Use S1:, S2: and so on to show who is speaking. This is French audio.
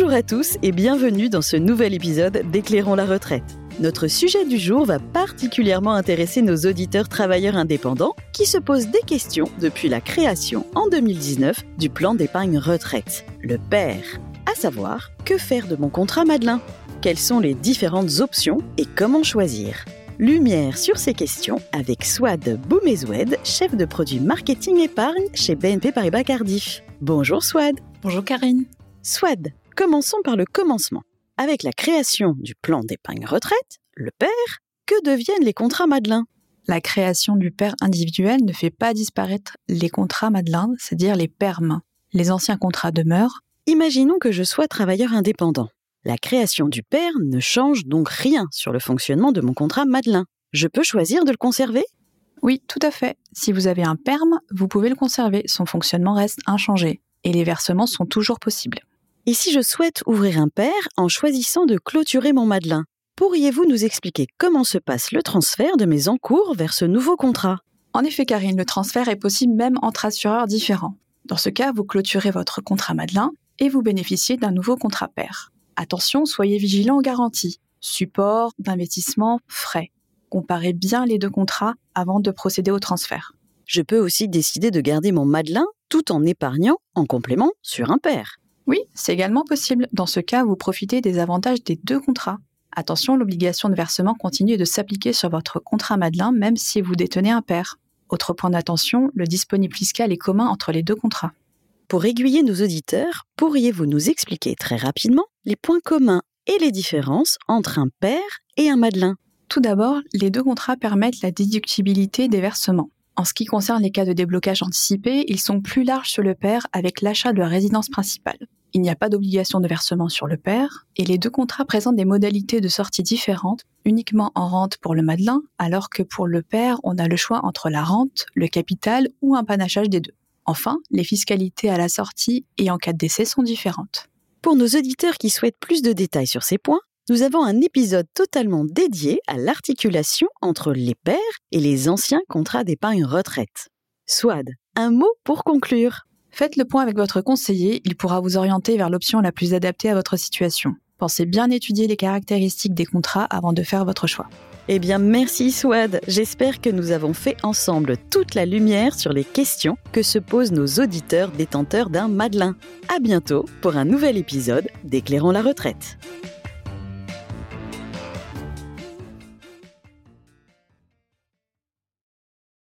S1: Bonjour à tous et bienvenue dans ce nouvel épisode d'Éclairons la retraite. Notre sujet du jour va particulièrement intéresser nos auditeurs travailleurs indépendants qui se posent des questions depuis la création en 2019 du plan d'épargne retraite, le PER. À savoir, que faire de mon contrat Madelin? Quelles sont les différentes options et comment choisir? Lumière sur ces questions avec Swad Boumezoued, chef de produit marketing épargne chez BNP Paribas Cardiff. Bonjour Swad.
S2: Bonjour Karine.
S1: Swad, commençons par le commencement. Avec la création du plan d'épargne retraite, le PER, que deviennent les contrats Madelin?
S2: La création du PER individuel ne fait pas disparaître les contrats Madelin, c'est-à-dire les PERM. Les anciens contrats demeurent.
S1: Imaginons que je sois travailleur indépendant. La création du PER ne change donc rien sur le fonctionnement de mon contrat Madelin. Je peux choisir de le conserver?
S2: Oui, tout à fait. Si vous avez un PERM, vous pouvez le conserver. Son fonctionnement reste inchangé. Et les versements sont toujours possibles.
S1: Et si je souhaite ouvrir un PER en choisissant de clôturer mon Madelin Pourriez-vous nous expliquer comment se passe le transfert de mes encours vers ce nouveau contrat?
S2: En effet, Karine, le transfert est possible même entre assureurs différents. Dans ce cas, vous clôturez votre contrat Madelin et vous bénéficiez d'un nouveau contrat PER. Attention, soyez vigilant aux garanties. Support, d'investissement, frais. Comparez bien les deux contrats avant de procéder au transfert.
S1: Je peux aussi décider de garder mon Madelin tout en épargnant en complément sur un PER.
S2: Oui, c'est également possible. Dans ce cas, vous profitez des avantages des deux contrats. Attention, l'obligation de versement continue de s'appliquer sur votre contrat Madelin même si vous détenez un PER. Autre point d'attention, le disponible fiscal est commun entre les deux contrats.
S1: Pour aiguiller nos auditeurs, pourriez-vous nous expliquer très rapidement les points communs et les différences entre un PER et un Madelin?
S2: Tout d'abord, les deux contrats permettent la déductibilité des versements. En ce qui concerne les cas de déblocage anticipé, ils sont plus larges sur le PER avec l'achat de la résidence principale. Il n'y a pas d'obligation de versement sur le PER et les deux contrats présentent des modalités de sortie différentes, uniquement en rente pour le Madelin, alors que pour le PER, on a le choix entre la rente, le capital ou un panachage des deux. Enfin, les fiscalités à la sortie et en cas de décès sont différentes.
S1: Pour nos auditeurs qui souhaitent plus de détails sur ces points, nous avons un épisode totalement dédié à l'articulation entre les pairs et les anciens contrats d'épargne retraite. Swad, un mot pour conclure.
S2: Faites le point avec votre conseiller, il pourra vous orienter vers l'option la plus adaptée à votre situation. Pensez bien étudier les caractéristiques des contrats avant de faire votre choix.
S1: Eh bien, merci Swad. J'espère que nous avons fait ensemble toute la lumière sur les questions que se posent nos auditeurs détenteurs d'un Madelin. À bientôt pour un nouvel épisode d'Éclairons la retraite.